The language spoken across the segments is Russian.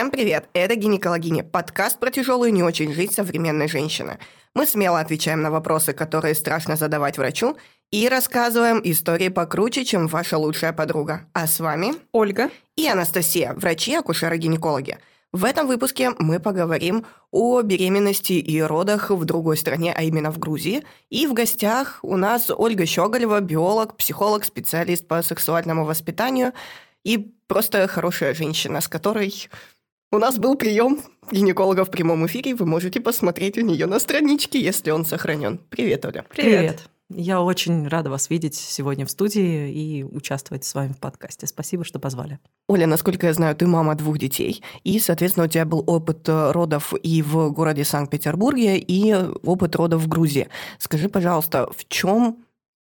Всем привет! Это «Гинекологиня» – подкаст про тяжелую и не очень жизнь современной женщины. Мы смело отвечаем на вопросы, которые страшно задавать врачу, и рассказываем истории покруче, чем ваша лучшая подруга. А с вами Ольга и Анастасия, врачи, акушеры-гинекологи. В этом выпуске мы поговорим о беременности и родах в другой стране, а именно в Грузии. И в гостях у нас Ольга Щеголева, биолог, психолог, специалист по сексуальному воспитанию и просто хорошая женщина, с которой у нас был прием гинеколога в прямом эфире. Вы можете посмотреть у нее на страничке, если он сохранен. Привет, Оля. Привет. Привет. Я очень рада вас видеть сегодня в студии и участвовать с вами в подкасте. Спасибо, что позвали. Оля, насколько я знаю, ты мама двух детей, и, соответственно, у тебя был опыт э, родов и в городе Санкт-Петербурге, и опыт родов в Грузии. Скажи, пожалуйста, в чем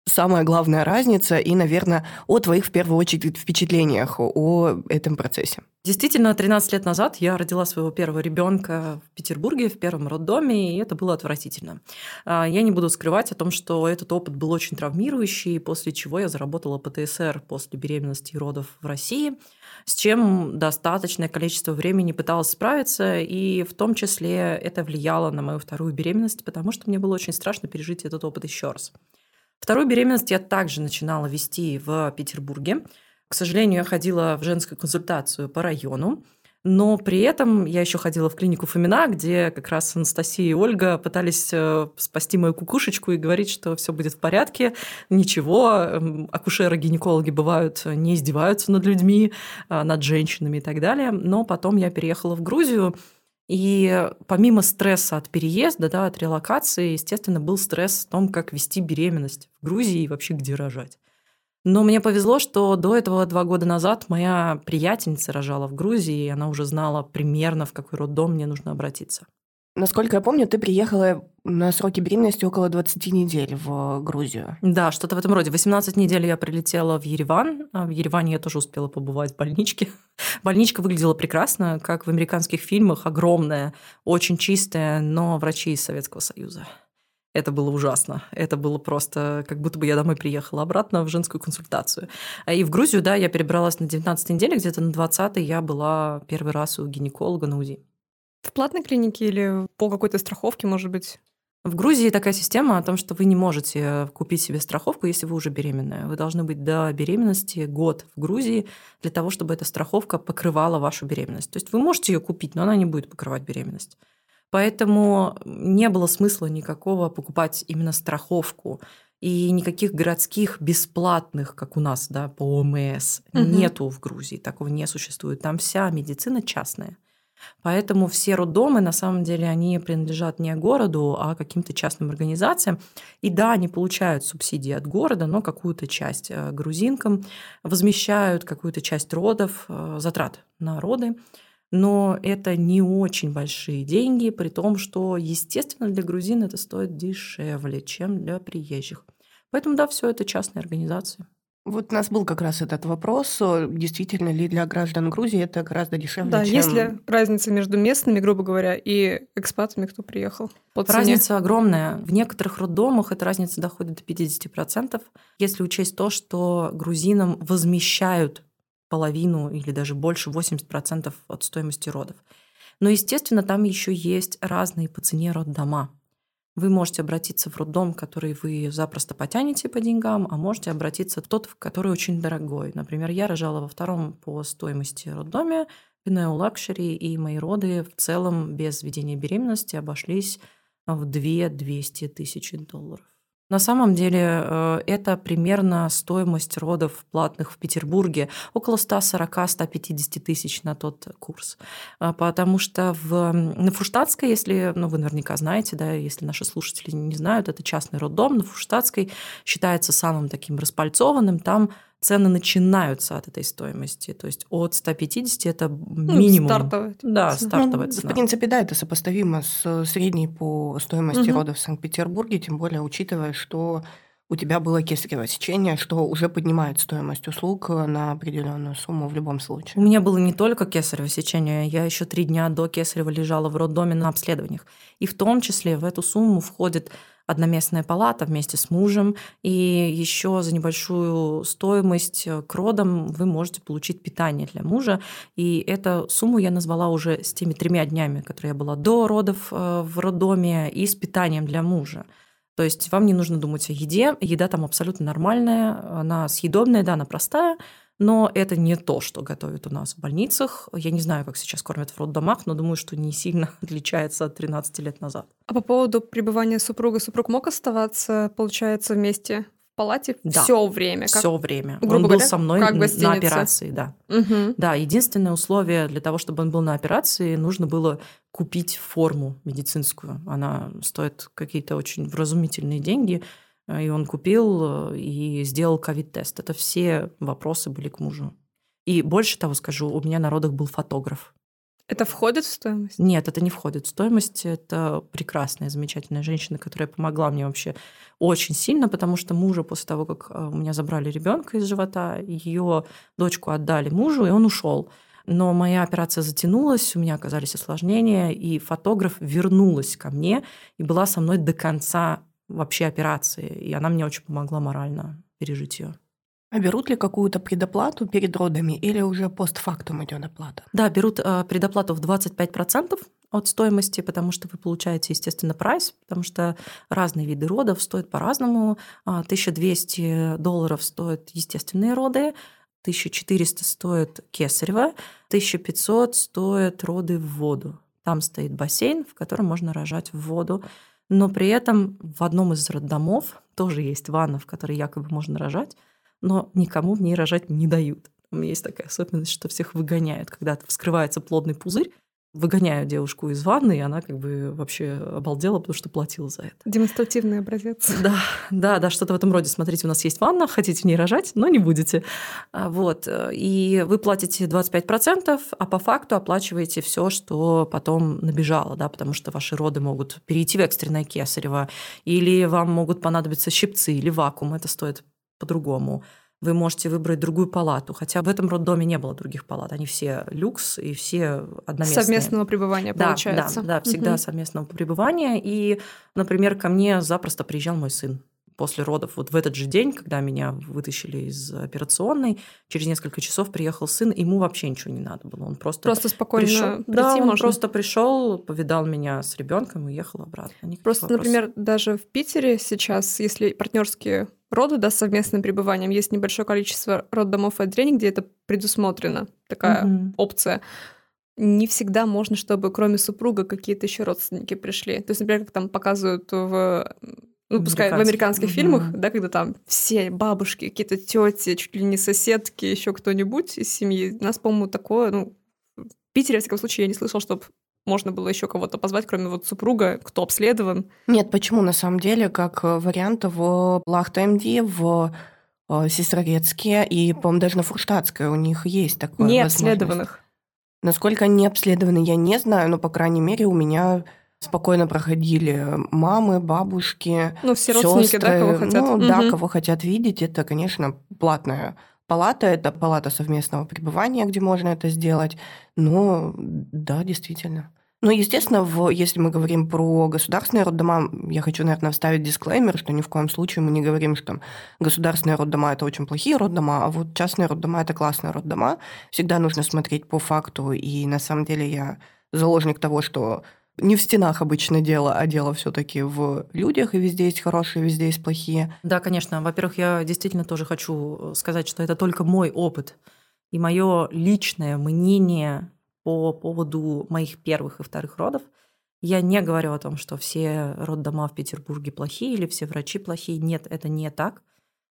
самая главная разница и, наверное, о твоих, в первую очередь, впечатлениях о этом процессе? Действительно, 13 лет назад я родила своего первого ребенка в Петербурге, в первом роддоме, и это было отвратительно. А, я не буду скрывать о том, что этот опыт был очень травмирующий, после чего я заработала ПТСР после беременности и родов в России, с чем достаточное количество времени пыталась справиться, и в том числе это влияло на мою вторую беременность, потому что мне было очень страшно пережить этот опыт еще раз. Вторую беременность я также начинала вести в Петербурге. К сожалению, я ходила в женскую консультацию по району, но при этом я еще ходила в клинику Фомина, где как раз Анастасия и Ольга пытались э, спасти мою кукушечку и говорить, что все будет в порядке, ничего. Акушеры-гинекологи бывают, не издеваются над людьми, э, над женщинами и так далее. Но потом я переехала в Грузию, и помимо стресса от переезда, да, от релокации, естественно, был стресс в том, как вести беременность в Грузии и вообще где рожать. Но мне повезло, что до этого два года назад моя приятельница рожала в Грузии, и она уже знала примерно, в какой роддом мне нужно обратиться. Насколько я помню, ты приехала на сроки беременности около 20 недель в Грузию. Да, что-то в этом роде. 18 недель я прилетела в Ереван. А в Ереване я тоже успела побывать в больничке. Больничка выглядела прекрасно, как в американских фильмах, огромная, очень чистая, но врачи из Советского Союза. Это было ужасно. Это было просто, как будто бы я домой приехала обратно в женскую консультацию. И в Грузию, да, я перебралась на 19 неделе, где-то на 20 я была первый раз у гинеколога на УЗИ. В платной клинике или по какой-то страховке, может быть? В Грузии такая система о том, что вы не можете купить себе страховку, если вы уже беременная. Вы должны быть до беременности год в Грузии для того, чтобы эта страховка покрывала вашу беременность. То есть вы можете ее купить, но она не будет покрывать беременность. Поэтому не было смысла никакого покупать именно страховку. И никаких городских бесплатных, как у нас, да, по ОМС, угу. нету в Грузии. Такого не существует. Там вся медицина частная. Поэтому все роддомы, на самом деле, они принадлежат не городу, а каким-то частным организациям. И да, они получают субсидии от города, но какую-то часть э, грузинкам возмещают какую-то часть родов, э, затрат на роды но это не очень большие деньги, при том, что, естественно, для грузин это стоит дешевле, чем для приезжих. Поэтому, да, все это частные организации. Вот у нас был как раз этот вопрос, действительно ли для граждан Грузии это гораздо дешевле, да, чем... есть ли разница между местными, грубо говоря, и экспатами, кто приехал? По разница огромная. В некоторых роддомах эта разница доходит до 50%, если учесть то, что грузинам возмещают половину или даже больше 80% от стоимости родов. Но, естественно, там еще есть разные по цене роддома. Вы можете обратиться в роддом, который вы запросто потянете по деньгам, а можете обратиться в тот, который очень дорогой. Например, я рожала во втором по стоимости роддоме, Pineo Luxury, и мои роды в целом без введения беременности обошлись в 2-200 тысяч долларов. На самом деле э, это примерно стоимость родов платных в Петербурге, около 140-150 тысяч на тот курс. А, потому что в, на Фуштатской, если, ну вы наверняка знаете, да, если наши слушатели не знают, это частный роддом, на Фуштатской считается самым таким распальцованным, там цены начинаются от этой стоимости. То есть от 150 это ну, минимум. Ну, стартовая. Да, стартовая ну, цена. В принципе, да, это сопоставимо с средней по стоимости угу. родов в Санкт-Петербурге, тем более учитывая, что у тебя было кесарево сечение, что уже поднимает стоимость услуг на определенную сумму в любом случае. У меня было не только кесарево сечение, я еще три дня до кесарева лежала в роддоме на обследованиях. И в том числе в эту сумму входит одноместная палата вместе с мужем, и еще за небольшую стоимость к родам вы можете получить питание для мужа. И эту сумму я назвала уже с теми тремя днями, которые я была до родов э, в роддоме, и с питанием для мужа. То есть вам не нужно думать о еде. Еда там абсолютно нормальная, она съедобная, да, она простая, но это не то, что готовят у нас в больницах. Я не знаю, как сейчас кормят в роддомах, но думаю, что не сильно отличается от 13 лет назад. А по поводу пребывания супруга, супруг мог оставаться, получается, вместе в палате Да. все время? Как... Все время. грубо он был говоря, со мной как на операции, да. Мгм. Да, единственное условие для того, чтобы он был на операции, нужно было купить форму медицинскую. Она стоит какие-то очень вразумительные деньги. И он купил э, и сделал ковид-тест. Это все вопросы были к мужу. И больше того скажу, у меня на родах был фотограф. Это входит в стоимость? Нет, это не входит в стоимость. Это прекрасная, замечательная женщина, которая помогла мне вообще очень сильно, потому что мужа после того, как э, у меня забрали ребенка из живота, ее дочку отдали мужу, и он ушел. Но моя операция затянулась, у меня оказались осложнения, и фотограф вернулась ко мне и была со мной до конца вообще операции. И она мне очень помогла морально пережить ее. А берут ли какую-то предоплату перед родами или уже постфактум идет оплата? Да, берут э, предоплату в 25% от стоимости, потому что вы получаете, естественно, прайс, потому что разные виды родов стоят по-разному. А, 1200 долларов стоят естественные роды, 1400 стоит кесарево, 1500 стоят роды в воду. Там стоит бассейн, в котором можно рожать в воду. Но при этом в одном из роддомов тоже есть ванна, в которой якобы можно рожать, но никому в ней рожать не дают. Там есть такая особенность, что всех выгоняют. Когда вскрывается плодный пузырь, выгоняют девушку из ванны, и она как бы вообще обалдела, потому что платила за это. Демонстративный образец. Да, да, да, что-то в этом роде. Смотрите, у нас есть ванна, хотите в ней рожать, но не будете. А, Вот. И вы платите 25%, а по факту оплачиваете все, что потом набежало, да, потому что ваши роды могут перейти в экстренное кесарево, или вам могут понадобиться щипцы или вакуум, это стоит по-другому. Вы можете выбрать другую палату, хотя в этом роддоме не было других палат. Они все люкс и все одноместные. Совместного пребывания, Да, получается. Да, да, всегда Мгм. совместного пребывания. И, например, ко мне запросто приезжал мой сын после родов. Вот в этот же день, когда меня вытащили из операционной, через несколько часов приехал сын, ему вообще ничего не надо было. Он просто, Просто спокойно пришел. Да, он можно. просто пришел, повидал меня с ребенком и уехал обратно. Никаких Просто, вопросов. например, даже в Питере сейчас, если партнерские роды, да, с совместным пребыванием, есть небольшое количество роддомов и отделений, где это предусмотрено, такая Мгм. опция. Не всегда можно, чтобы кроме супруга какие-то еще родственники пришли. То есть, например, как там показывают в ну, пускай в Американских. Мгм. фильмах, да, когда там все бабушки, какие-то тети, чуть ли не соседки, еще кто-нибудь из семьи. У нас, по-моему, такое, ну, в Питере, во всяком случае, я не слышал, чтобы можно было еще кого-то позвать, кроме вот супруга, кто обследован. Нет, почему на самом деле, как э, вариант в Лахта МД, в э, Сестрорецке и, по-моему, даже на Фурштадтской у них есть такое. не возможность. обследованных. Насколько они обследованы, я не знаю, но, по крайней мере, у меня спокойно проходили мамы, бабушки, Ну, все родственники, да, кого сестры. хотят. Ну, да, Мгм. кого хотят видеть. Это, конечно, платная палата, это палата совместного пребывания, где можно это сделать. Но да, действительно. Ну, естественно, в, если мы говорим про государственные роддома, я хочу, наверное, вставить дисклеймер, что ни в коем случае мы не говорим, что государственные роддома – это очень плохие роддома, а вот частные роддома – это классные роддома. Всегда нужно смотреть по факту, и на самом деле я заложник того, что не в стенах обычно дело, а дело все таки в людях, и везде есть хорошие, везде есть плохие. Да, конечно. Во-первых, я действительно тоже хочу сказать, что это только мой опыт и мое личное мнение по поводу моих первых и вторых родов. Я не говорю о том, что все роддома в Петербурге плохие или все врачи плохие. Нет, это не так.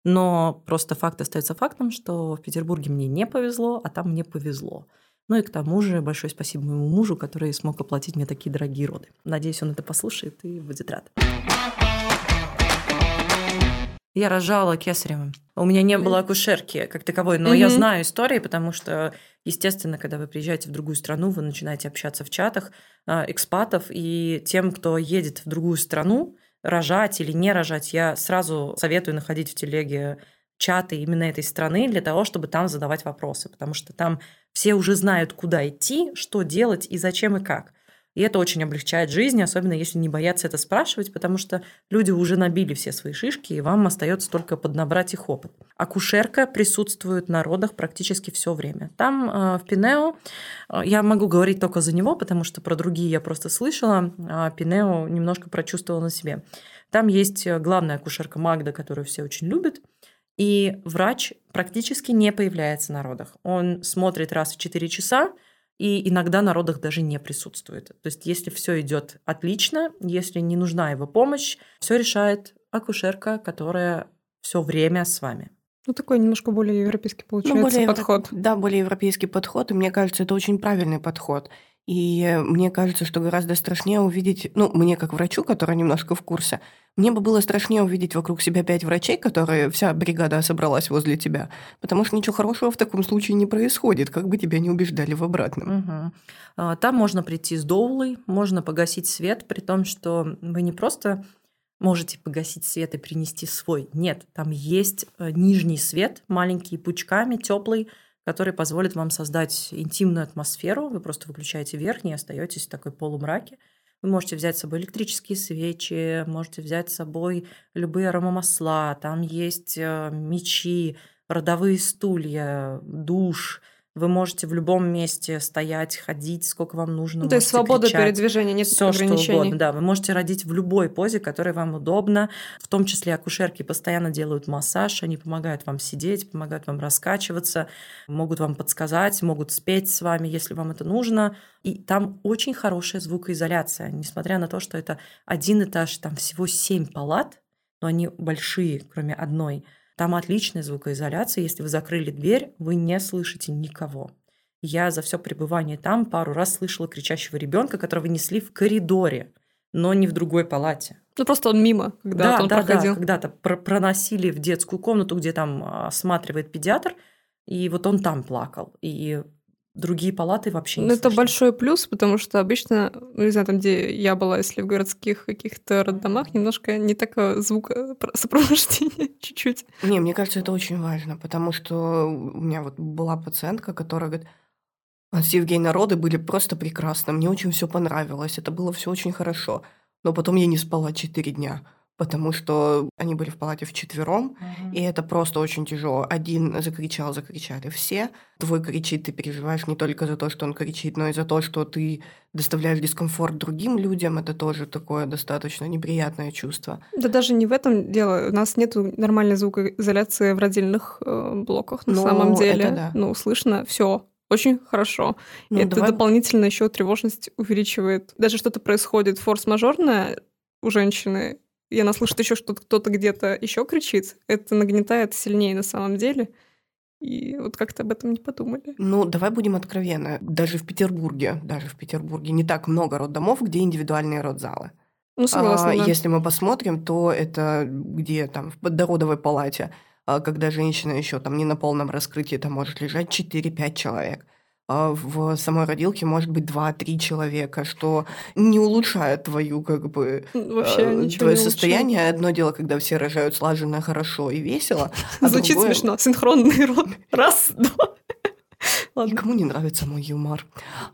Но просто факт остается фактом, что в Петербурге мне не повезло, а там мне повезло. Ну и к тому же большое спасибо моему мужу, который смог оплатить мне такие дорогие роды. Надеюсь, он это послушает и будет рад. Я рожала кесаревым. У меня не было акушерки как таковой, но я Мгм. знаю истории, потому что, естественно, когда вы приезжаете в другую страну, вы начинаете общаться в чатах а, экспатов, и тем, кто едет в другую страну, рожать или не рожать, я сразу советую находить в телеге чаты именно этой страны для того, чтобы там задавать вопросы, потому что там все уже знают, куда идти, что делать и зачем и как. И это очень облегчает жизнь, особенно если не бояться это спрашивать, потому что люди уже набили все свои шишки, и вам остается только поднабрать их опыт. Акушерка присутствует на родах практически все время. Там э, в Пинео, э, я могу говорить только за него, потому что про другие я просто слышала, а Пинео немножко прочувствовала на себе. Там есть главная акушерка Магда, которую все очень любят, и врач практически не появляется на родах. Он смотрит раз в 4 часа, и иногда на родах даже не присутствует. То есть если все идет отлично, если не нужна его помощь, все решает акушерка, которая все время с вами. Ну, такой немножко более европейский получается ну, более подход. Евро... Да, более европейский подход, и мне кажется, это очень правильный подход. И мне кажется, что гораздо страшнее увидеть, ну, мне как врачу, который немножко в курсе, мне бы было страшнее увидеть вокруг себя пять врачей, которые вся бригада собралась возле тебя, потому что ничего хорошего в таком случае не происходит, как бы тебя не убеждали в обратном. Угу. Там можно прийти с доулой, можно погасить свет, при том, что вы не просто можете погасить свет и принести свой. Нет, там есть э, нижний свет, маленький пучками, теплый, который позволит вам создать интимную атмосферу. Вы просто выключаете верхний и остаетесь в такой полумраке. Вы можете взять с собой электрические свечи, можете взять с собой любые аромамасла. Там есть э, мечи, родовые стулья, душ – вы можете в любом месте стоять, ходить, сколько вам нужно. Ну, то есть свобода кричать, передвижения, нет все, ограничений. Что угодно, да. Вы можете родить в любой позе, которая вам удобна. В том числе акушерки постоянно делают массаж, они помогают вам сидеть, помогают вам раскачиваться, могут вам подсказать, могут спеть с вами, если вам это нужно. И там очень хорошая звукоизоляция, несмотря на то, что это один этаж, там всего семь палат, но они большие, кроме одной – там отличная звукоизоляция. Если вы закрыли дверь, вы не слышите никого. Я за все пребывание там пару раз слышала кричащего ребенка, которого несли в коридоре, но не в другой палате. Ну просто он мимо, когда да, он да, проходил. Да, когда-то пр- проносили в детскую комнату, где там осматривает педиатр, и вот он там плакал. И другие палаты вообще не Ну, это большой плюс, потому что обычно, ну, не знаю, там, где я была, если в городских каких-то роддомах, немножко не такое звук сопровождения чуть-чуть. Не, мне кажется, это очень важно, потому что у меня вот была пациентка, которая говорит, все Евгения роды были просто прекрасно, мне очень все понравилось, это было все очень хорошо. Но потом я не спала 4 дня потому что они были в палате вчетвером, uh-huh. и это просто очень тяжело. Один закричал, закричали все. Твой кричит, ты переживаешь не только за то, что он кричит, но и за то, что ты доставляешь дискомфорт другим людям. Это тоже такое достаточно неприятное чувство. Да даже не в этом дело. У нас нет нормальной звукоизоляции в родильных э, блоках на ну, самом деле. Да. Ну, слышно все очень хорошо. Ну, это давай... дополнительно еще тревожность увеличивает. Даже что-то происходит форс-мажорное у женщины, и она слышит еще, что кто-то где-то еще кричит, это нагнетает сильнее на самом деле. И вот как-то об этом не подумали. Ну, давай будем откровенны. Даже в Петербурге, даже в Петербурге не так много роддомов, где индивидуальные родзалы. Ну, согласна, а, да. Если мы посмотрим, то это где там в поддородовой палате, а, когда женщина еще там не на полном раскрытии, там может лежать 4-5 человек. А в самой родилке может быть 2-3 человека, что не улучшает твою, как бы, Вообще э, твое состояние. Улучшает. Одно дело, когда все рожают слаженно, хорошо и весело. А Звучит другое... смешно. Синхронный род. Раз, два. Ладно. Никому не нравится мой юмор.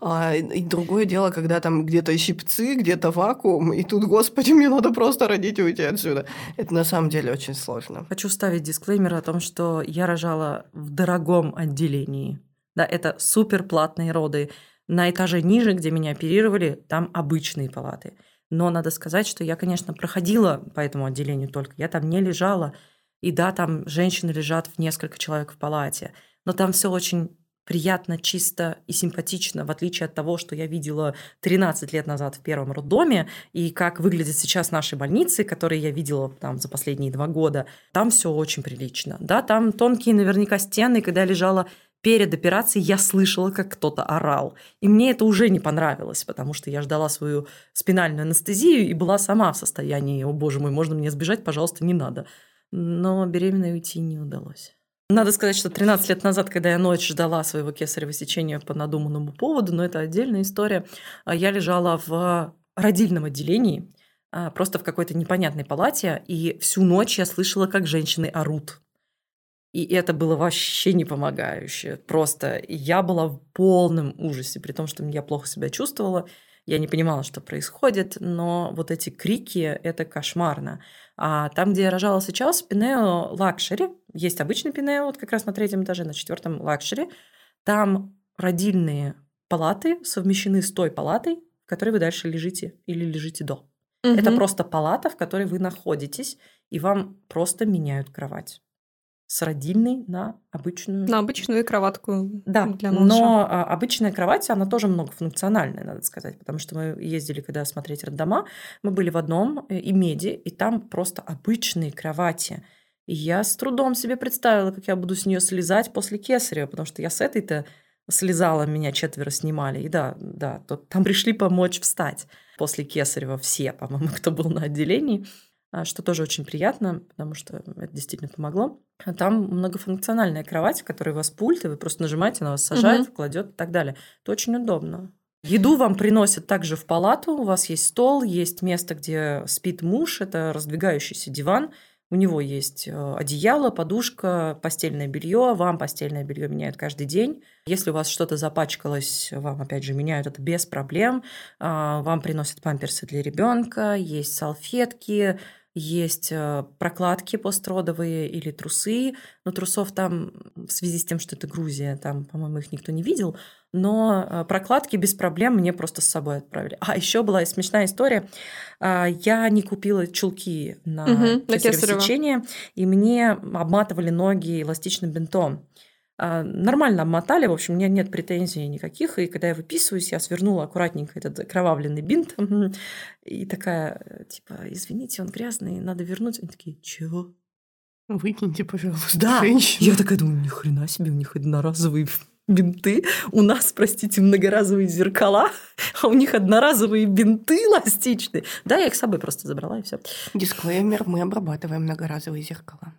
А, и другое дело, когда там где-то щипцы, где-то вакуум, и тут, господи, мне надо просто родить и уйти отсюда. Это на самом деле очень сложно. Хочу ставить дисклеймер о том, что я рожала в дорогом отделении. Да, это суперплатные роды. На этаже ниже, где меня оперировали, там обычные палаты. Но надо сказать, что я, конечно, проходила по этому отделению только. Я там не лежала. И да, там женщины лежат в несколько человек в палате. Но там все очень приятно, чисто и симпатично, в отличие от того, что я видела 13 лет назад в первом роддоме, и как выглядят сейчас наши больницы, которые я видела там за последние два года, там все очень прилично. Да, там тонкие наверняка стены, когда я лежала перед операцией я слышала, как кто-то орал. И мне это уже не понравилось, потому что я ждала свою спинальную анестезию и была сама в состоянии, о боже мой, можно мне сбежать, пожалуйста, не надо. Но беременной уйти не удалось. Надо сказать, что 13 лет назад, когда я ночь ждала своего кесарево сечения по надуманному поводу, но это отдельная история, а, я лежала в родильном отделении, а, просто в какой-то непонятной палате, и всю ночь я слышала, как женщины орут. И это было вообще не помогающее. Просто я была в полном ужасе, при том, что я плохо себя чувствовала. Я не понимала, что происходит, но вот эти крики – это кошмарно. А там, где я рожала сейчас, Pineo Luxury, есть обычный Pineo, вот как раз на третьем этаже, на четвертом Luxury, там родильные палаты совмещены с той палатой, в которой вы дальше лежите или лежите до. Угу. Это просто палата, в которой вы находитесь, и вам просто меняют кровать с родильной на обычную. На обычную кроватку. Да, для малыша. но а, обычная кровать, она тоже многофункциональная, надо сказать, потому что мы ездили, когда смотреть роддома, мы были в одном э, и меди, и там просто обычные кровати. И я с трудом себе представила, как я буду с нее слезать после кесарева, потому что я с этой-то слезала, меня четверо снимали. И да, да, то, там пришли помочь встать после кесарева все, по-моему, кто был на отделении. А, что тоже очень приятно, потому что это действительно помогло. А там многофункциональная кровать, в которой у вас пульт, и вы просто нажимаете, она вас сажает, угу. кладет и так далее. Это очень удобно. Еду вам приносят также в палату. У вас есть стол, есть место, где спит муж, это раздвигающийся диван. У него есть э, одеяло, подушка, постельное белье. Вам постельное белье меняют каждый день. Если у вас что-то запачкалось, вам опять же меняют это без проблем. А, вам приносят памперсы для ребенка, есть салфетки, есть э, прокладки постродовые или трусы, но трусов там в связи с тем, что это Грузия, там, по-моему, их никто не видел, но э, прокладки без проблем мне просто с собой отправили. А еще была смешная история. А, я не купила чулки на угу, кесарево сечение, и мне обматывали ноги эластичным бинтом. А, нормально обмотали, в общем, у меня нет претензий никаких. И когда я выписываюсь, я свернула аккуратненько этот кровавленный бинт. И такая, типа, извините, он грязный, надо вернуть. Они такие, чего? Выкиньте, пожалуйста, да. женщину. Я такая думаю, ни хрена себе, у них одноразовые бинты. У нас, простите, многоразовые зеркала, а у них одноразовые бинты эластичные. Да, я их с собой просто забрала, и все. Дисклеймер, мы обрабатываем многоразовые зеркала.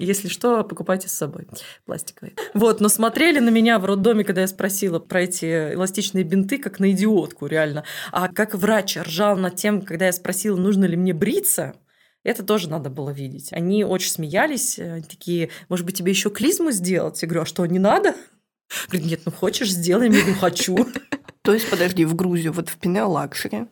Если что, покупайте с собой пластиковые. Вот, но смотрели на меня в роддоме, когда я спросила про эти эластичные бинты, как на идиотку, реально. А как врач ржал над тем, когда я спросила, нужно ли мне бриться, это тоже надо было видеть. Они очень смеялись, они такие, может быть, тебе еще клизму сделать? Я говорю, а что, не надо? Говорит, нет, ну хочешь, сделай, я говорю, хочу. То есть, подожди, в Грузию, вот в Pineo Luxury,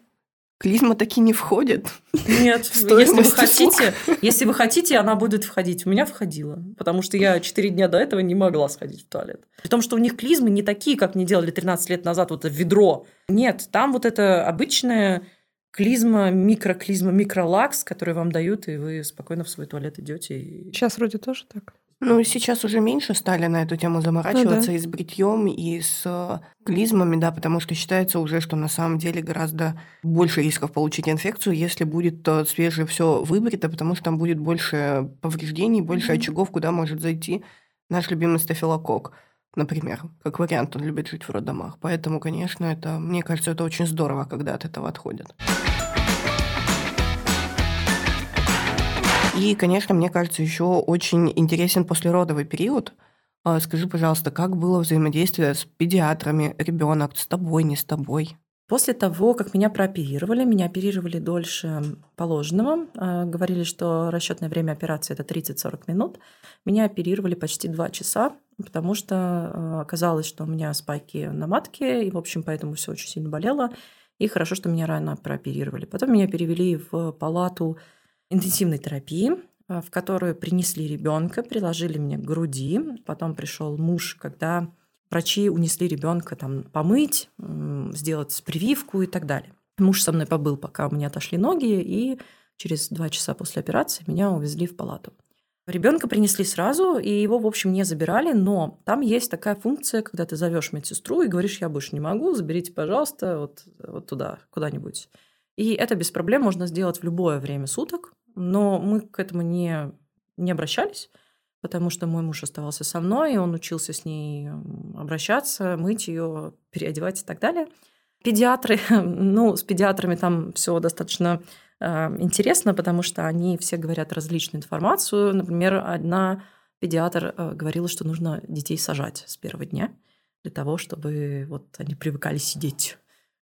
Клизма таки не входит. Нет, если вы хотите, если вы хотите, она будет входить. У меня входила, потому что я 4 дня до этого не могла сходить в туалет. При том, что у них клизмы не такие, как мне делали 13 лет назад, вот это ведро. Нет, там вот это обычная клизма, микроклизма, микролакс, который вам дают, и вы спокойно в свой туалет идете. И... Сейчас вроде тоже так. Ну, сейчас уже меньше стали на эту тему заморачиваться ну, да. и с бритьем, и с э, клизмами, да, потому что считается уже, что на самом деле гораздо больше рисков получить инфекцию, если будет э, свежее все выбрито, потому что там будет больше повреждений, больше mm-hmm. очагов, куда может зайти наш любимый стафилококк. Например, как вариант, он любит жить в роддомах. Поэтому, конечно, это, мне кажется, это очень здорово, когда от этого отходят. И, конечно, мне кажется, еще очень интересен послеродовый период. А, скажи, пожалуйста, как было взаимодействие с педиатрами, ребенок с тобой, не с тобой? После того, как меня прооперировали, меня оперировали дольше положенного, а, говорили, что расчетное время операции это 30-40 минут, меня оперировали почти 2 часа, потому что а, оказалось, что у меня спайки на матке, и, в общем, поэтому все очень сильно болело. И хорошо, что меня рано прооперировали. Потом меня перевели в палату интенсивной терапии, э, в которую принесли ребенка, приложили мне к груди. Потом пришел муж, когда врачи унесли ребенка там помыть, сделать прививку и так далее. Муж со мной побыл, пока у меня отошли ноги, и через два часа после операции меня увезли в палату. Ребенка принесли сразу, и его, в общем, не забирали, но там есть такая функция, когда ты зовешь медсестру и говоришь, я больше не могу, заберите, пожалуйста, вот, вот туда, куда-нибудь. И это без проблем можно сделать в любое время суток, но мы к этому не, не обращались, потому что мой муж оставался со мной, и он учился с ней обращаться, мыть ее, переодевать и так далее. Педиатры, ну, с педиатрами там все достаточно э, интересно, потому что они все говорят различную информацию. Например, одна педиатр э, говорила, что нужно детей сажать с первого дня для того, чтобы вот они привыкали сидеть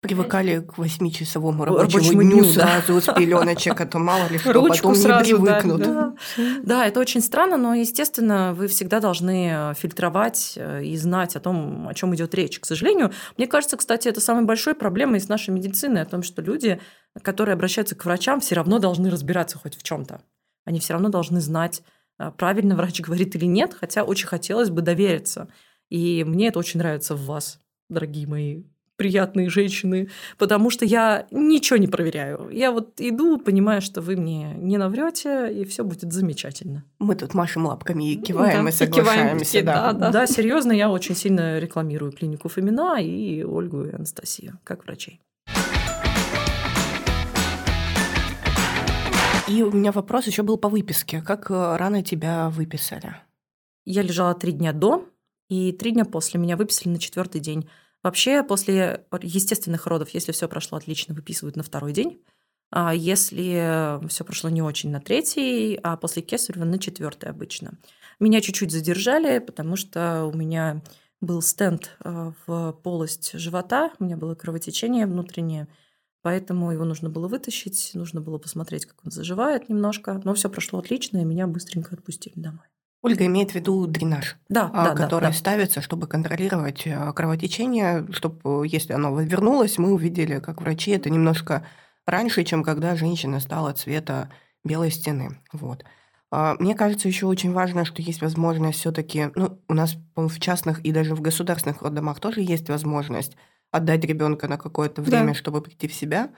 Привыкали к восьмичасовому рабочему, Рабочему дню, дню, да. сразу с пеленочек, а то мало ли что, Ручку потом сразу не привыкнут. да. Да, это очень странно, но, естественно, вы всегда должны э, фильтровать э, и знать о том, о чем идет речь. К сожалению, мне кажется, кстати, это самой большой проблемой с нашей медициной, о том, что люди, которые обращаются к врачам, все равно должны разбираться хоть в чем-то. Они все равно должны знать, э, правильно врач говорит или нет, хотя очень хотелось бы довериться. И мне это очень нравится в вас, дорогие мои приятные женщины, потому что я ничего не проверяю. Я вот иду, понимаю, что вы мне не наврете, и все будет замечательно. Мы тут машем лапками и киваем Да, и и киваем соглашаемся. такие, да. да. Да, серьезно, я очень сильно рекламирую клинику Фомина и Ольгу и Анастасию, как врачей. И у меня вопрос еще был по выписке. Как э, рано тебя выписали? Я лежала три дня до, и три дня после меня выписали на четвертый день. Вообще, после естественных родов, если все прошло отлично, выписывают на второй день. А если все прошло не очень, на третий, а после кесарева на четвертый обычно. Меня чуть-чуть задержали, потому что у меня был стенд э, в полость живота, у меня было кровотечение внутреннее, поэтому его нужно было вытащить, нужно было посмотреть, как он заживает немножко. Но все прошло отлично, и меня быстренько отпустили домой. Ольга имеет в виду дренаж, Да, а, да, да, который да. ставится, чтобы контролировать э, кровотечение, чтобы, если оно вернулось, мы увидели, как врачи, это немножко раньше, чем когда женщина стала цвета белой стены. Вот. А, Мне кажется, еще очень важно, что есть возможность все-таки, ну, у нас в частных и даже в государственных роддомах тоже есть возможность отдать ребенка на какое-то Да. время, чтобы прийти в себя.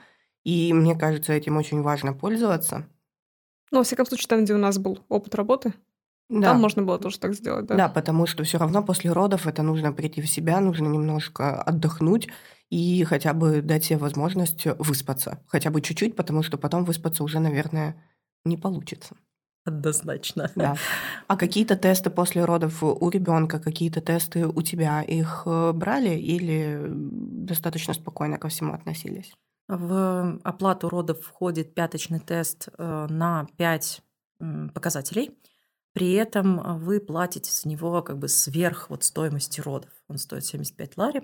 И мне кажется, этим очень важно пользоваться. Ну, во всяком случае, там, где у нас был опыт работы, Да. там можно было тоже так сделать, да. Да, потому что все равно после родов это нужно прийти в себя, нужно немножко отдохнуть и хотя бы дать себе возможность выспаться. Хотя бы чуть-чуть, потому что потом выспаться уже, наверное, не получится. Однозначно. Да. А какие-то тесты после родов у ребенка, какие-то тесты у тебя, их э, брали или достаточно спокойно ко всему относились? В оплату родов входит пяточный тест э, на 5 показателей. При этом э, вы платите за него как бы сверх вот стоимости родов. Он стоит 75 лари.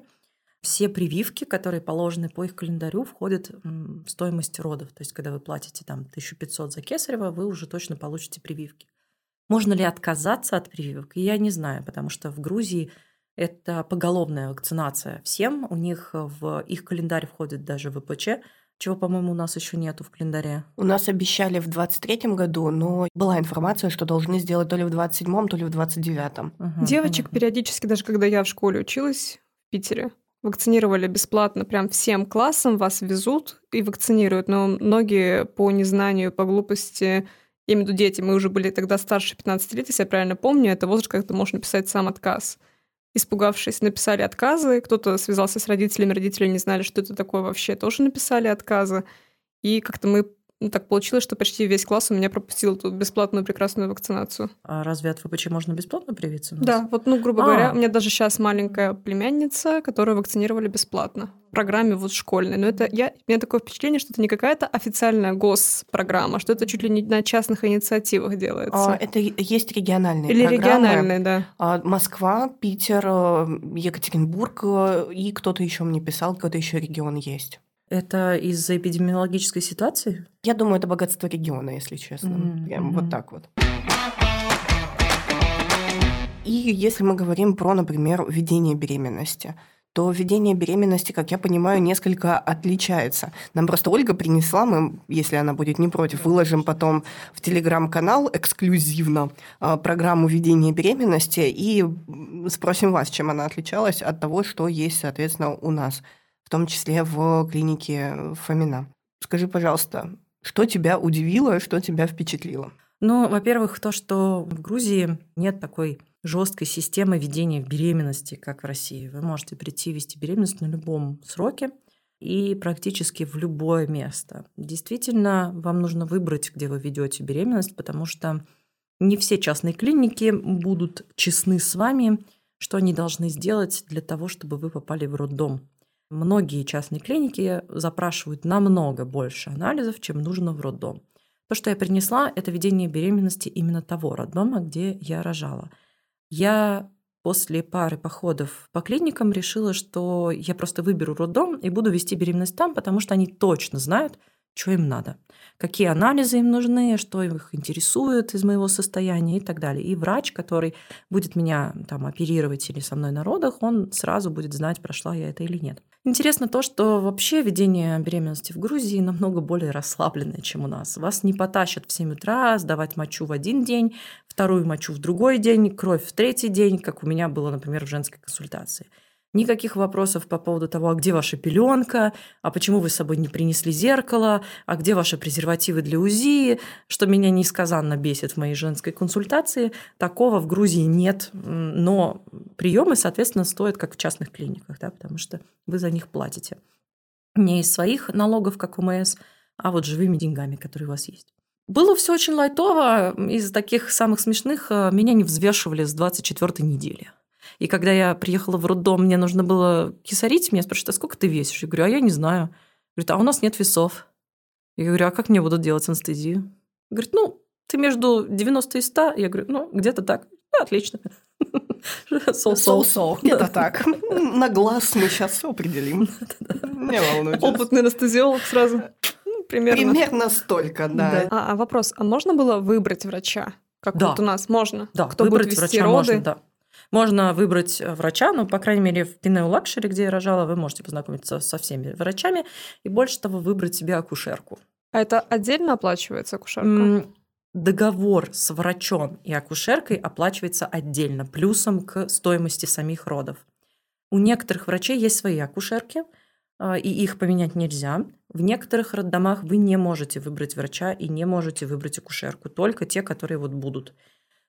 Все прививки, которые положены по их календарю, входят в стоимость родов. То есть, когда вы платите там 1500 за кесарево, вы уже точно получите прививки. Можно ли отказаться от прививок? Я не знаю, потому что в Грузии это поголовная вакцинация всем. У них в их календарь входит даже ВПЧ, чего, по-моему, у нас еще нету в календаре. У нас обещали в 23 году, но была информация, что должны сделать то ли в 27-м, то ли в 29-м. Мгм, Девочек понятно. периодически, даже когда я в школе училась в Питере, вакцинировали бесплатно, прям всем классам вас везут и вакцинируют, но многие по незнанию, по глупости, я имею в виду дети, мы уже были тогда старше 15 лет, если я правильно помню, это возраст, когда ты можешь написать сам отказ. Испугавшись, написали отказы, кто-то связался с родителями, родители не знали, что это такое вообще, тоже написали отказы. И как-то мы ну, так получилось, что почти весь класс у меня пропустил эту бесплатную прекрасную вакцинацию. А разве от ВПЧ можно бесплатно привиться? Да, вот, ну, грубо А. говоря, у меня даже сейчас маленькая племянница, которую вакцинировали бесплатно в программе вот школьной. Но это я, у меня такое впечатление, что это не какая-то официальная госпрограмма, что это чуть ли не на частных инициативах делается. А, Это есть региональные Или программы. региональные, да. А, Москва, Питер, э, Екатеринбург э, и кто-то еще мне писал, какой-то еще регион есть. Это из-за эпидемиологической ситуации? Я думаю, это богатство региона, если честно. Мгм, Прям вот так вот. И если мы говорим про, например, ведение беременности, то ведение беременности, как я понимаю, несколько отличается. Нам просто Ольга принесла, мы, если она будет не против, выложим потом в телеграм-канал эксклюзивно а, программу ведения беременности и спросим вас, чем она отличалась от того, что есть, соответственно, у нас, том числе в клинике Фомина. Скажи, пожалуйста, что тебя удивило, что тебя впечатлило? Ну, во-первых, то, что в Грузии нет такой жесткой системы ведения беременности, как в России. Вы можете прийти вести беременность на любом сроке и практически в любое место. Действительно, вам нужно выбрать, где вы ведете беременность, потому что не все частные клиники будут честны с вами, что они должны сделать для того, чтобы вы попали в роддом. Многие частные клиники запрашивают намного больше анализов, чем нужно в роддом. То, что я принесла, это ведение беременности именно того роддома, где я рожала. Я после пары походов по клиникам решила, что я просто выберу роддом и буду вести беременность там, потому что они точно знают, что им надо, какие анализы им нужны, что их интересует из моего состояния и так далее. И врач, который будет меня там оперировать или со мной на родах, он сразу будет знать, прошла я это или нет. Интересно то, что вообще ведение беременности в Грузии намного более расслабленное, чем у нас. Вас не потащат в 7 утра сдавать мочу в один день, вторую мочу в другой день, кровь в третий день, как у меня было, например, в женской консультации. Никаких вопросов по поводу того, а где ваша пеленка, а почему вы с собой не принесли зеркало, а где ваши презервативы для УЗИ, что меня несказанно бесит в моей женской консультации. Такого в Грузии нет, но приемы, соответственно, стоят как в частных клиниках, да, потому что вы за них платите. Не из своих налогов, как УМС, а вот живыми деньгами, которые у вас есть. Было все очень лайтово. Из таких самых смешных э, меня не взвешивали с 24 недели. И когда я приехала в роддом, мне нужно было кисарить, меня спрашивают, а сколько ты весишь? Я говорю, а я не знаю. Говорит, а у нас нет весов. Я говорю, а как мне будут делать анестезию? Говорит, ну, ты между 90 и 100. Я говорю, ну, где-то так. Ну, отлично. So-so. Где-то так. На глаз мы сейчас все определим. Не волнуйтесь. Опытный анестезиолог сразу. Ну, примерно. Примерно столько, да. А, а вопрос, а можно было выбрать врача? Как Да. вот у нас можно? Да, Кто выбрать будет вести врача роды? можно, да. Можно выбрать э, врача, но, по крайней мере, в Pineo Luxury, где я рожала, вы можете познакомиться со всеми врачами и, больше того, выбрать себе акушерку. А это отдельно оплачивается акушерка? М, Договор с врачом и акушеркой оплачивается отдельно, плюсом к стоимости самих родов. У некоторых врачей есть свои акушерки, а, и их поменять нельзя. В некоторых роддомах вы не можете выбрать врача и не можете выбрать акушерку, только те, которые вот будут.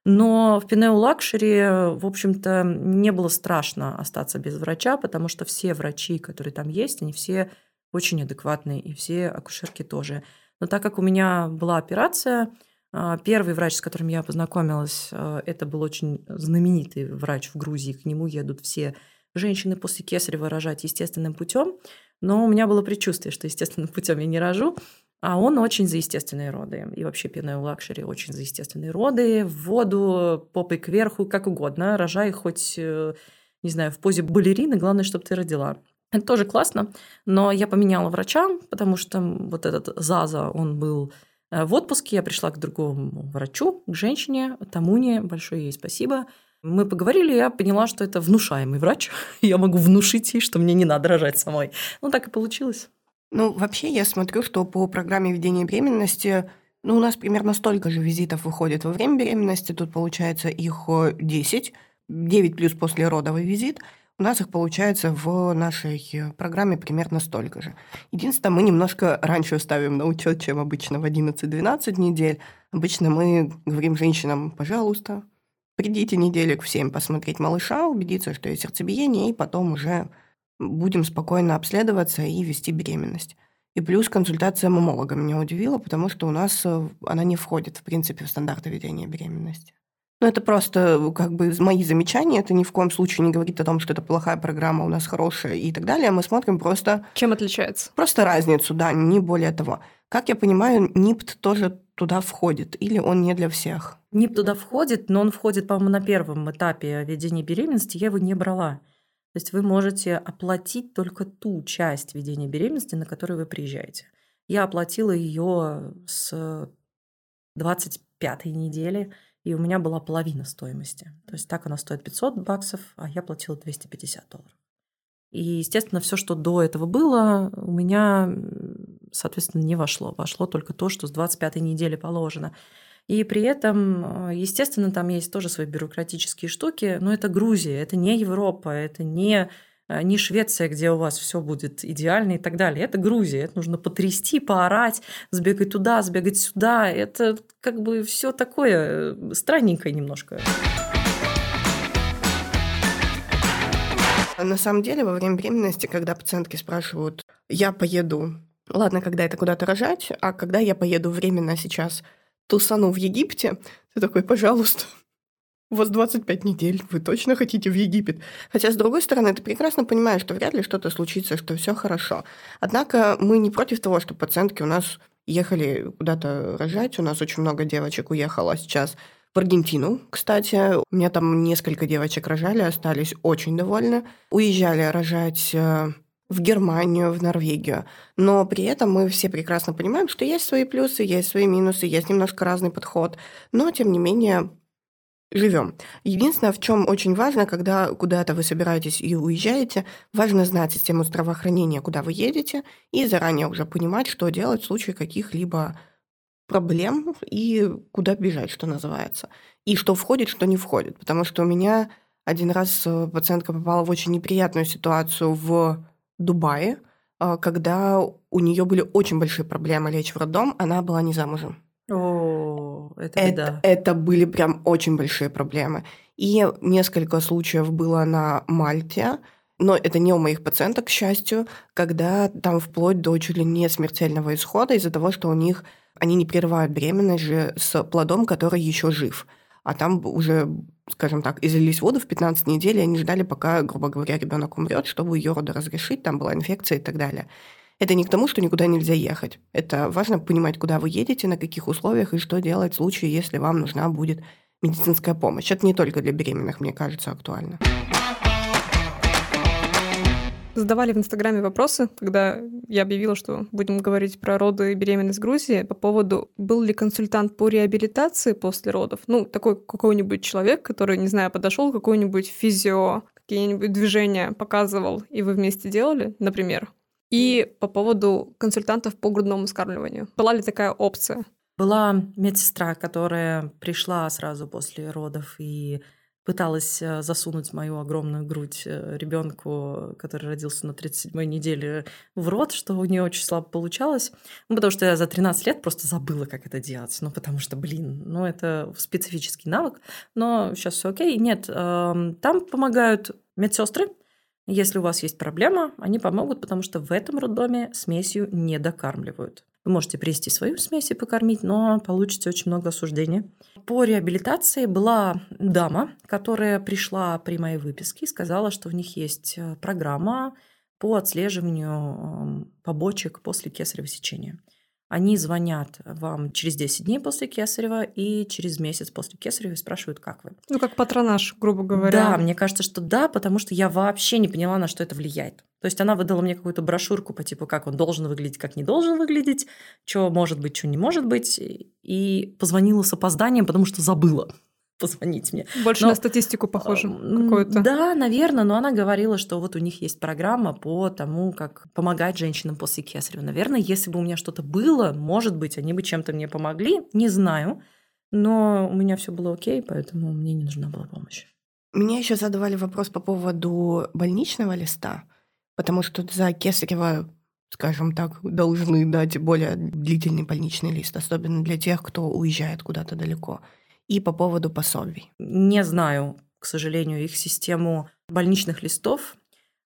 Но в Пинео Luxury, в общем-то, не было страшно остаться без врача, потому что все врачи, которые там есть, они все очень адекватные, и все акушерки тоже. Но так как у меня была операция, а, первый врач, с которым я познакомилась, а, это был очень знаменитый врач в Грузии. К нему едут все женщины после кесарева рожать естественным путем. Но у меня было предчувствие, что естественным путем я не рожу. А он очень за естественные роды. И вообще Пинео Luxury очень за естественные роды. В воду, попой кверху, как угодно. Рожай хоть, э, не знаю, в позе балерины. Главное, чтобы ты родила. Это тоже классно. Но я поменяла врача, потому что вот этот Заза, он был э, в отпуске. Я пришла к другому врачу, к женщине, Тамуне. Большое ей спасибо. Мы поговорили, я поняла, что это внушаемый врач. Я могу внушить ей, что мне не надо рожать самой. Ну, так и получилось. Ну, вообще, я смотрю, что по программе ведения беременности, ну, у нас примерно столько же визитов выходит во время беременности. Тут получается их э, 10, 9 плюс послеродовый визит. У нас их получается в нашей э, программе примерно столько же. Единственное, мы немножко раньше ставим на учет, чем обычно в 11-12 недель. Обычно мы говорим женщинам, пожалуйста, придите неделек в 7 посмотреть малыша, убедиться, что есть сердцебиение, и потом уже будем спокойно обследоваться и вести беременность. И плюс консультация мамолога меня удивила, потому что у нас э, она не входит, в принципе, в стандарты ведения беременности. Ну, это просто э, как бы мои замечания, это ни в коем случае не говорит о том, что это плохая программа, у нас хорошая и так далее. Мы смотрим просто, Чем отличается? просто разницу, да, не более того. Как я понимаю, НИПТ тоже туда входит, или он не для всех? НИП туда входит, но он входит, по-моему, на первом этапе ведения беременности. Я его не брала. То есть вы можете оплатить только ту часть ведения беременности, на которую вы приезжаете. Я оплатила ее с 25 недели, и у меня была половина стоимости. То есть так она стоит 500 баксов, а я платила 250 долларов. И, естественно, все, что до этого было, у меня, соответственно, не вошло. Вошло только то, что с 25 недели положено. И при этом, э, естественно, там есть тоже свои бюрократические штуки, но это Грузия, это не Европа, это не, э, не Швеция, где у вас все будет идеально и так далее. Это Грузия, это нужно потрясти, поорать, сбегать туда, сбегать сюда. Это как бы все такое э, странненькое немножко. На самом деле, во время беременности, когда пациентки спрашивают, я поеду, ладно, когда это куда-то рожать, а когда я поеду временно сейчас тусану в Египте, ты такой, пожалуйста, у вас 25 недель, вы точно хотите в Египет? Хотя, с другой стороны, ты прекрасно понимаешь, что вряд ли что-то случится, что все хорошо. Однако мы не против того, что пациентки у нас ехали куда-то рожать, у нас очень много девочек уехало сейчас в Аргентину, кстати. У меня там несколько девочек рожали, остались очень довольны. Уезжали рожать э, в Германию, в Норвегию. Но при этом мы все прекрасно понимаем, что есть свои плюсы, есть свои минусы, есть немножко разный подход. Но, тем не менее, живем. Единственное, в чем очень важно, когда куда-то вы собираетесь и уезжаете, важно знать систему здравоохранения, куда вы едете, и заранее уже понимать, что делать в случае каких-либо проблем и куда бежать, что называется. И что входит, что не входит. Потому что у меня один раз э, пациентка попала в очень неприятную ситуацию в Дубае, э, когда у нее были очень большие проблемы лечь в роддом, она была не замужем. О, это беда. Это, это были прям очень большие проблемы. И несколько случаев было на Мальте, но это не у моих пациенток, к счастью, когда там вплоть до чуть ли не смертельного исхода из-за того, что у них они не прерывают беременность же с плодом, который еще жив. А там уже, скажем так, излились воду в 15 недель, и они ждали, пока, грубо говоря, ребенок умрет, чтобы ее роды разрешить, там была инфекция и так далее. Это не к тому, что никуда нельзя ехать. Это важно понимать, куда вы едете, на каких условиях и что делать в случае, если вам нужна будет медицинская помощь. Это не только для беременных, мне кажется, актуально задавали в Инстаграме вопросы, когда я объявила, что будем говорить про роды и беременность в Грузии, по поводу, был ли консультант по реабилитации после родов. Ну, такой какой-нибудь человек, который, не знаю, подошел какой-нибудь физио, какие-нибудь движения показывал, и вы вместе делали, например. И по поводу консультантов по грудному скармливанию. Была ли такая опция? Была медсестра, которая пришла сразу после родов и пыталась э, засунуть мою огромную грудь э, ребенку, который родился на 37-й неделе, в рот, что у нее очень слабо получалось. Ну, потому что я за 13 лет просто забыла, как это делать. Ну, потому что, блин, ну, это специфический навык. Но сейчас все окей. Нет, эм, там помогают медсестры. Если у вас есть проблема, они помогут, потому что в этом роддоме смесью не докармливают. Вы можете привести свою смесь и покормить, но получите очень много осуждения. По реабилитации была дама, которая пришла при моей выписке и сказала, что у них есть э, программа по отслеживанию эм, побочек после кесарево сечения. Они звонят вам через 10 дней после Кесарева и через месяц после Кесарева и спрашивают, как вы. Ну, как патронаж, грубо говоря. Да, мне кажется, что да, потому что я вообще не поняла, на что это влияет. То есть она выдала мне какую-то брошюрку по типу, как он должен выглядеть, как не должен выглядеть, что может быть, что не может быть, и позвонила с опозданием, потому что забыла позвонить мне. Больше но, на статистику похоже какую-то. Да, наверное, но она говорила, что вот у них есть программа по тому, как помогать женщинам после кесарева. Наверное, если бы у меня что-то было, может быть, они бы чем-то мне помогли, не знаю. Но у меня все было окей, поэтому мне не нужна была помощь. Мне еще задавали вопрос по поводу больничного листа, потому что за кесарево скажем так, должны дать более длительный больничный лист, особенно для тех, кто уезжает куда-то далеко и по поводу пособий? Не знаю, к сожалению, их систему больничных листов.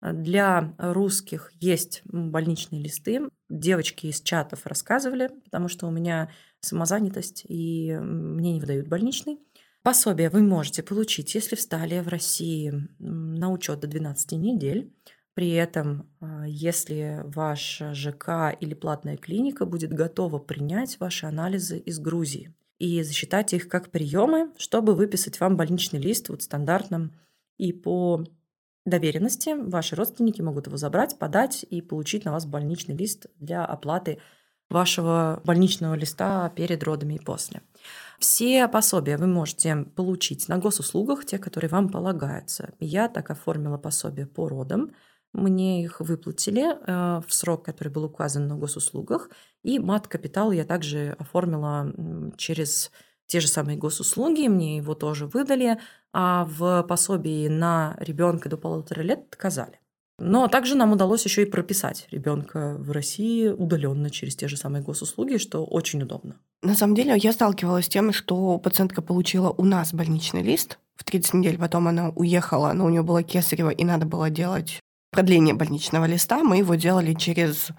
Для русских есть больничные листы. Девочки из чатов рассказывали, потому что у меня самозанятость, и мне не выдают больничный. Пособие вы можете получить, если встали в России на учет до 12 недель. При этом, а, если ваш ЖК или платная клиника будет готова принять ваши анализы из Грузии и засчитать их как приемы, чтобы выписать вам больничный лист вот стандартным. И по доверенности ваши родственники могут его забрать, подать и получить на вас больничный лист для оплаты вашего больничного листа перед родами и после. Все пособия вы можете получить на госуслугах, те, которые вам полагаются. Я так оформила пособие по родам. Мне их выплатили э, в срок, который был указан на госуслугах. И мат-капитал я также оформила через те же самые госуслуги, мне его тоже выдали, а в пособии на ребенка до полутора лет отказали. Но также нам удалось еще и прописать ребенка в России удаленно через те же самые госуслуги, что очень удобно. На самом деле я сталкивалась с тем, что пациентка получила у нас больничный лист в 30 недель, потом она уехала, но у нее было кесарево, и надо было делать продление больничного листа. Мы его делали через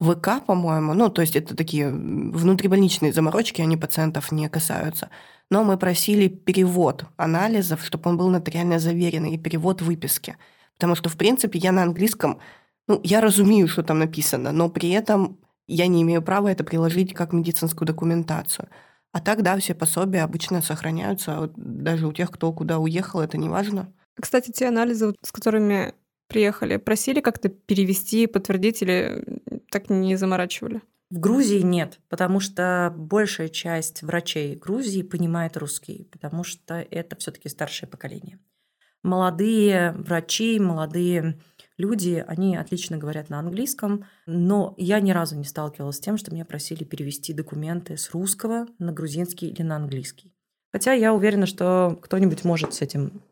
ВК, по-моему. Ну, то есть это такие внутрибольничные заморочки, они пациентов не касаются. Но мы просили перевод анализов, чтобы он был нотариально заверенный, и перевод выписки. Потому что, в принципе, я на английском, ну, я разумею, что там написано, но при этом я не имею права это приложить как медицинскую документацию. А так, да, все пособия обычно сохраняются. А вот даже у тех, кто куда уехал, это не важно. Кстати, те анализы, с которыми приехали, просили как-то перевести, подтвердить или так не заморачивали? В Грузии нет, потому что большая часть врачей Грузии понимает русский, потому что это все-таки старшее поколение. Молодые врачи, молодые люди, они отлично говорят на английском, но я ни разу не сталкивалась с тем, что меня просили перевести документы с русского на грузинский или на английский. Хотя я уверена, что кто-нибудь может с этим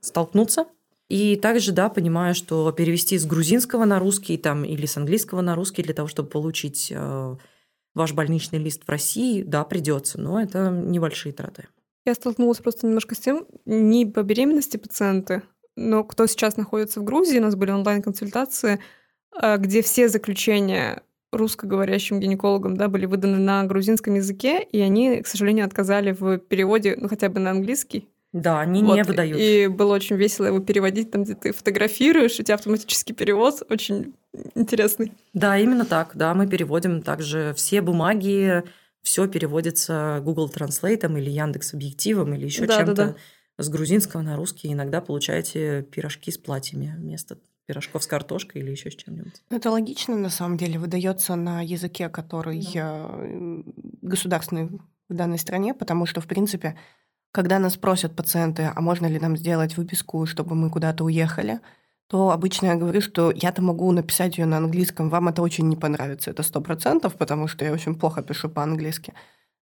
столкнуться. И также, да, понимаю, что перевести с грузинского на русский там, или с английского на русский для того, чтобы получить э, ваш больничный лист в России, да, придется, но это небольшие траты. Я столкнулась просто немножко с тем, не по беременности пациенты, но кто сейчас находится в Грузии, у нас были онлайн-консультации, э, где все заключения русскоговорящим гинекологам да, были выданы на грузинском языке, и они, к сожалению, отказали в переводе, ну, хотя бы на английский. Да, они вот. не выдают. И было очень весело его переводить, там, где ты фотографируешь, у тебя автоматический перевод очень интересный. Да, именно так. Да, мы переводим также все бумаги, все переводится Google Translate или Яндекс Объективом или еще да, чем-то да, да. с грузинского на русский. Иногда получаете пирожки с платьями вместо пирожков с картошкой или еще с чем-нибудь. Это логично, на самом деле, выдается на языке, который да. государственный в данной стране, потому что, в принципе, когда нас просят пациенты, а можно ли нам сделать выписку, чтобы мы куда-то уехали, то обычно я говорю, что я-то могу написать ее на английском, вам это очень не понравится, это сто процентов, потому что я очень плохо пишу по-английски.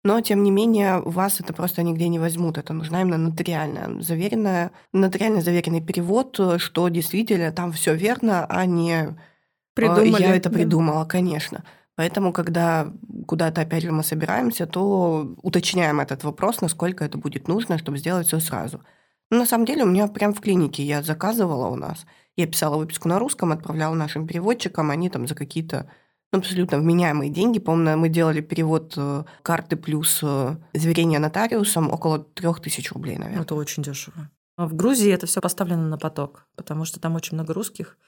Но, тем не менее, вас это просто нигде не возьмут. Это нужна именно нотариальная, заверенная, нотариально заверенный перевод, что действительно там все верно, а не э, Придумали. я это придумала, конечно. Поэтому, когда куда-то опять же мы собираемся, то уточняем этот вопрос, насколько это будет нужно, чтобы сделать все сразу. Но на самом деле у меня прям в клинике я заказывала у нас. Я писала выписку на русском, отправляла нашим переводчикам, они там за какие-то ну, абсолютно вменяемые деньги. Помню, мы делали перевод э, карты плюс э, заверение нотариусом около трех тысяч рублей, наверное. Это очень дешево. В Грузии это все поставлено на поток, потому что там очень много русских,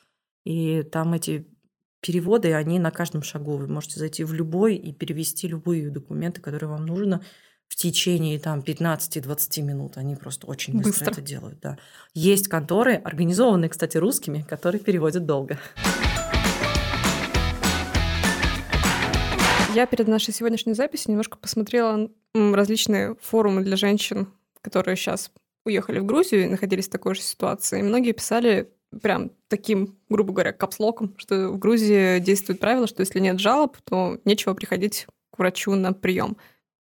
и там эти переводы, они на каждом шагу. Вы можете зайти в любой и перевести любые документы, которые вам нужно в течение там 15-20 минут. Они просто очень быстро, быстро это делают. Да. Есть конторы, организованные, кстати, русскими, которые переводят долго. Я перед нашей сегодняшней записью немножко посмотрела различные форумы для женщин, которые сейчас уехали в Грузию и находились в такой же ситуации. И многие писали прям таким, грубо говоря, капслоком, что в Грузии действует правило, что если нет жалоб, то нечего приходить к врачу на прием.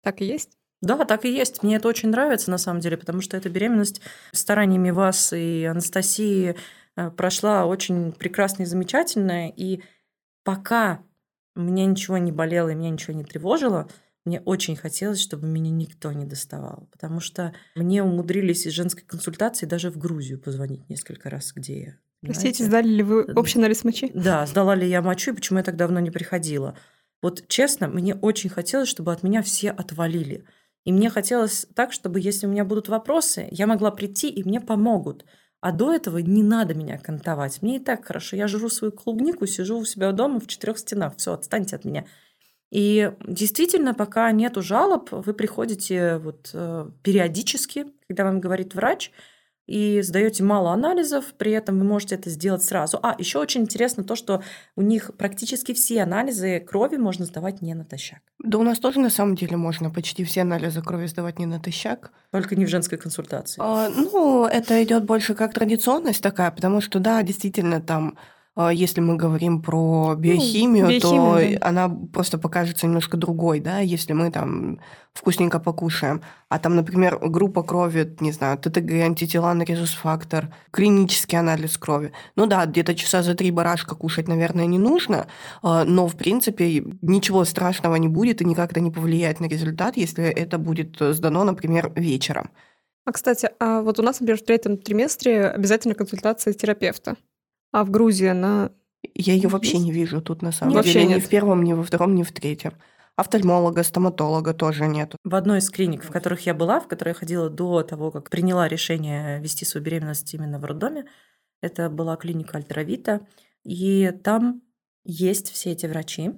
Так и есть? Да, так и есть. Мне это очень нравится, на самом деле, потому что эта беременность стараниями вас и Анастасии э, прошла очень прекрасно и замечательно. И пока мне ничего не болело и меня ничего не тревожило, мне очень хотелось, чтобы меня никто не доставал, потому что мне умудрились из женской консультации даже в Грузию позвонить несколько раз, где я. Простите, сдали ли вы общий анализ мочи? Да, сдала ли я мочу и почему я так давно не приходила. Вот честно, мне очень хотелось, чтобы от меня все отвалили. И мне хотелось так, чтобы если у меня будут вопросы, я могла прийти и мне помогут. А до этого не надо меня кантовать. Мне и так хорошо. Я жру свою клубнику, сижу у себя дома в четырех стенах. Все, отстаньте от меня. И действительно, пока нету жалоб, вы приходите вот э, периодически, когда вам говорит врач, и сдаете мало анализов, при этом вы можете это сделать сразу. А, еще очень интересно то, что у них практически все анализы крови можно сдавать не натощак. Да у нас тоже на самом деле можно почти все анализы крови сдавать не натощак. Только не в женской консультации. А, ну, это идет больше как традиционность такая, потому что, да, действительно, там если мы говорим про биохимию, ну, биохимию то да. она просто покажется немножко другой, да, если мы там вкусненько покушаем. А там, например, группа крови, не знаю, ТТГ, антитела на резус-фактор, клинический анализ крови. Ну да, где-то часа за три барашка кушать, наверное, не нужно, а, но, в принципе, ничего страшного не будет и никак это не повлияет на результат, если это будет сдано, например, вечером. А, кстати, а вот у нас, например, в третьем триместре обязательно консультация терапевта. А в Грузии она... Я ее вообще не вижу тут на самом вообще деле. Нет. Ни в первом, ни во втором, ни в третьем. Офтальмолога, стоматолога тоже нет. В одной из клиник, в которых я была, в которой я ходила до того, как приняла решение вести свою беременность именно в роддоме, это была клиника Альтравита, и там есть все эти врачи.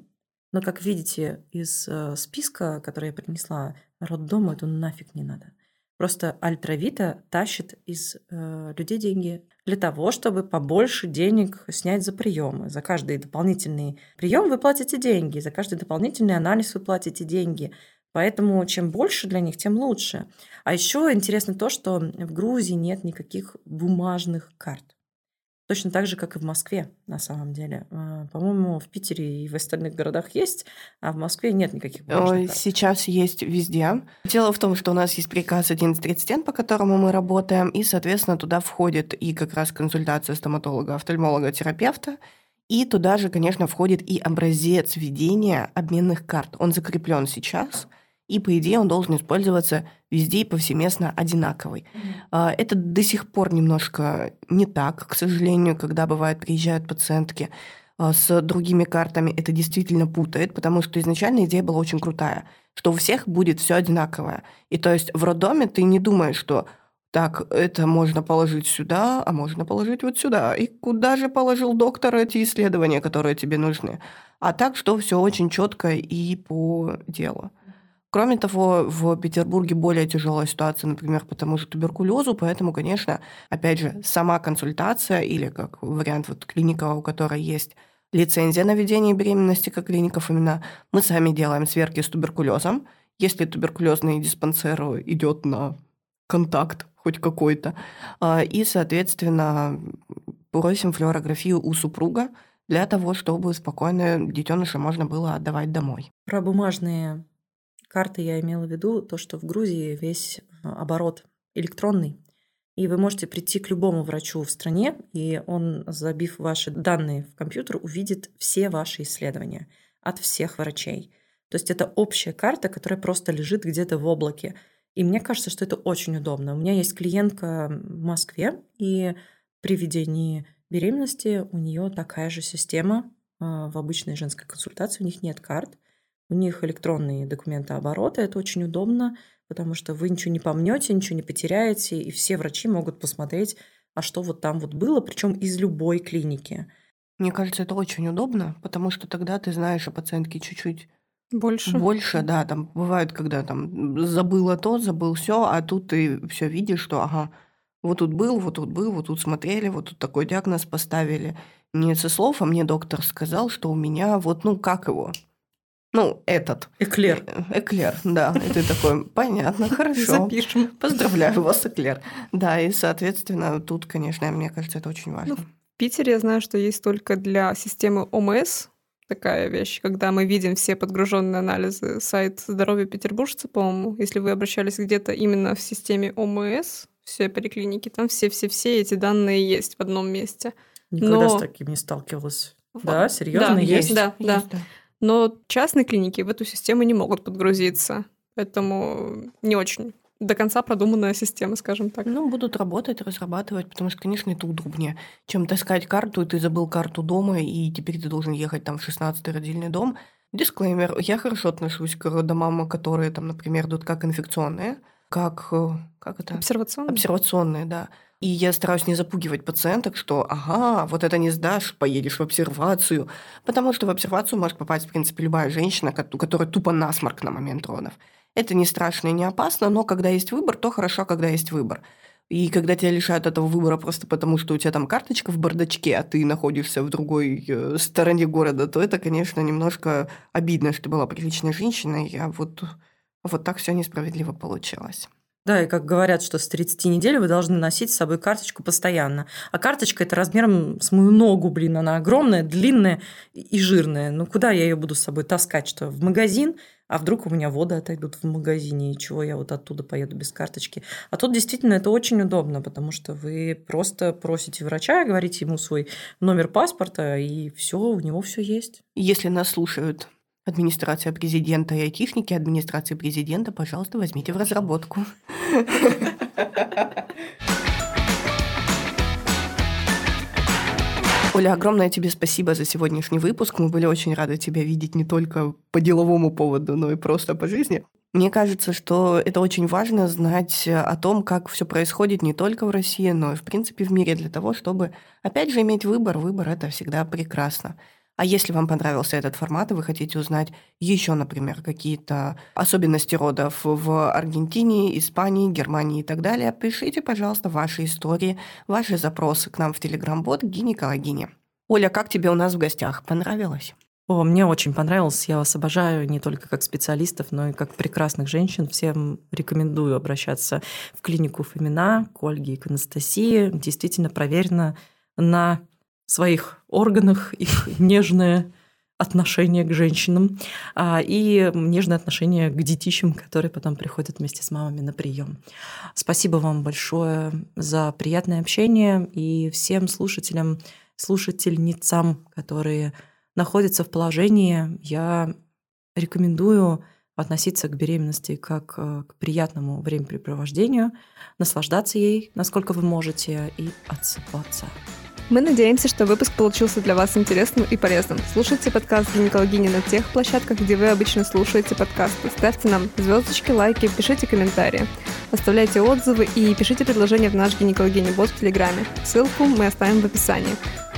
Но, как видите, из э, списка, который я принесла роддому это нафиг не надо. Просто Альтравита тащит из э, людей деньги для того, чтобы побольше денег снять за приемы. За каждый дополнительный прием вы платите деньги, за каждый дополнительный анализ вы платите деньги. Поэтому чем больше для них, тем лучше. А еще интересно то, что в Грузии нет никаких бумажных карт. Точно так же, как и в Москве, на самом деле. А, по-моему, в Питере и в остальных городах есть, а в Москве нет никаких бумажных. Сейчас есть везде. Дело в том, что у нас есть приказ 1131, по которому мы работаем, и, соответственно, туда входит и как раз консультация стоматолога, офтальмолога, терапевта, и туда же, конечно, входит и образец ведения обменных карт. Он закреплен сейчас – и, по идее, он должен использоваться везде и повсеместно одинаковый. Mm-hmm. Это до сих пор немножко не так, к сожалению, когда бывает приезжают пациентки а, с другими картами, это действительно путает, потому что изначально идея была очень крутая, что у всех будет все одинаковое. И то есть в роддоме ты не думаешь, что так, это можно положить сюда, а можно положить вот сюда. И куда же положил доктор эти исследования, которые тебе нужны? А так, что все очень четко и по делу. Кроме того, в Петербурге более тяжелая ситуация, например, по тому же туберкулезу, поэтому, конечно, опять же, сама консультация или как вариант вот клиника, у которой есть лицензия на ведение беременности, как клиников именно, мы сами делаем сверки с туберкулезом. Если туберкулезный диспансер идет на контакт хоть какой-то, а, и, соответственно, просим флюорографию у супруга для того, чтобы спокойно детеныша можно было отдавать домой. Про бумажные карты я имела в виду то, что в Грузии весь э, оборот электронный, и вы можете прийти к любому врачу в стране, и он, забив ваши данные в компьютер, увидит все ваши исследования от всех врачей. То есть это общая карта, которая просто лежит где-то в облаке. И мне кажется, что это очень удобно. У меня есть клиентка в Москве, и при ведении беременности у нее такая же система э, в обычной женской консультации, у них нет карт. У них электронные документы оборота, это очень удобно, потому что вы ничего не помнете, ничего не потеряете, и все врачи могут посмотреть, а что вот там вот было, причем из любой клиники. Мне кажется, это очень удобно, потому что тогда ты знаешь о пациентке чуть-чуть больше. Больше, да, там бывает, когда там забыла то, забыл все, а тут ты все видишь, что ага, вот тут был, вот тут был, вот тут смотрели, вот тут такой диагноз поставили. Не со слов, а мне доктор сказал, что у меня вот, ну, как его, ну, этот. Эклер. Э, эклер, да. И ты такой, понятно, хорошо. Запишем. Поздравляю вас, Эклер. Да, и, соответственно, тут, конечно, мне кажется, это очень важно. Ну, в Питере я знаю, что есть только для системы ОМС такая вещь, когда мы видим все подгруженные анализы. Сайт здоровья петербуржца, по-моему, если вы обращались где-то именно в системе ОМС, все поликлиники, там все-все-все эти данные есть в одном месте. Никогда Но... с таким не сталкивалась. Да, серьезно, да, есть? Да, есть, да. Но частные клиники в эту систему не могут подгрузиться. Поэтому не очень до конца продуманная система, скажем так. Ну, будут работать, разрабатывать, потому что, конечно, это удобнее, чем таскать карту, и ты забыл карту дома, и теперь ты должен ехать там в 16-й родильный дом. Дисклеймер. Я хорошо отношусь к роддомам, которые там, например, идут как инфекционные, как... Э, как это? Обсервационные. Обсервационные, да. И я стараюсь не запугивать пациенток, что ага, вот это не сдашь, поедешь в обсервацию. Потому что в обсервацию может попасть, в принципе, любая женщина, у которой тупо насморк на момент родов. Это не страшно и не опасно, но когда есть выбор, то хорошо, когда есть выбор. И когда тебя лишают этого выбора просто потому, что у тебя там карточка в бардачке, а ты находишься в другой э, стороне города, то это, конечно, немножко обидно, что ты была приличной женщиной, а вот, вот так все несправедливо получилось. Да, и как говорят, что с 30 недель вы должны носить с собой карточку постоянно. А карточка это размером с мою ногу, блин, она огромная, длинная и жирная. Ну куда я ее буду с собой таскать? Что в магазин? А вдруг у меня воды отойдут в магазине, и чего я вот оттуда поеду без карточки? А тут действительно это очень удобно, потому что вы просто просите врача, говорите ему свой номер паспорта, и все, у него все есть. Если нас слушают Администрация президента и айтишники администрации президента, пожалуйста, возьмите в разработку. Оля, огромное тебе спасибо за сегодняшний выпуск. Мы были очень рады тебя видеть не только по деловому поводу, но и просто по жизни. Мне кажется, что это очень важно знать о том, как все происходит не только в России, но и, в принципе, в мире для того, чтобы, опять же, иметь выбор. Выбор – это всегда прекрасно. А если вам понравился этот формат, и вы хотите узнать еще, например, какие-то особенности родов в Аргентине, Испании, Германии и так далее, пишите, пожалуйста, ваши истории, ваши запросы к нам в Телеграм-бот гинекологине. Оля, как тебе у нас в гостях? Понравилось? О, мне очень понравилось. Я вас обожаю не только как специалистов, но и как прекрасных женщин. Всем рекомендую обращаться в клинику Фомина, к Ольге и к Анастасии. Действительно проверено на своих органах их нежное отношение к женщинам а, и нежное отношение к детищам, которые потом приходят вместе с мамами на прием. Спасибо вам большое за приятное общение и всем слушателям, слушательницам, которые находится в положении, я рекомендую относиться к беременности как э, к приятному времяпрепровождению, наслаждаться ей, насколько вы можете, и отсыпаться. Мы надеемся, что выпуск получился для вас интересным и полезным. Слушайте подкаст «Гинекологини» на тех площадках, где вы обычно слушаете подкасты. Ставьте нам звездочки, лайки, пишите комментарии. Оставляйте отзывы и пишите предложения в наш «Гинекологини» бот в Телеграме. Ссылку мы оставим в описании.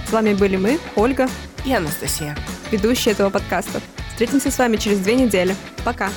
С вами были мы, Ольга и Анастасия, ведущие этого подкаста. Встретимся с вами через две недели. Пока!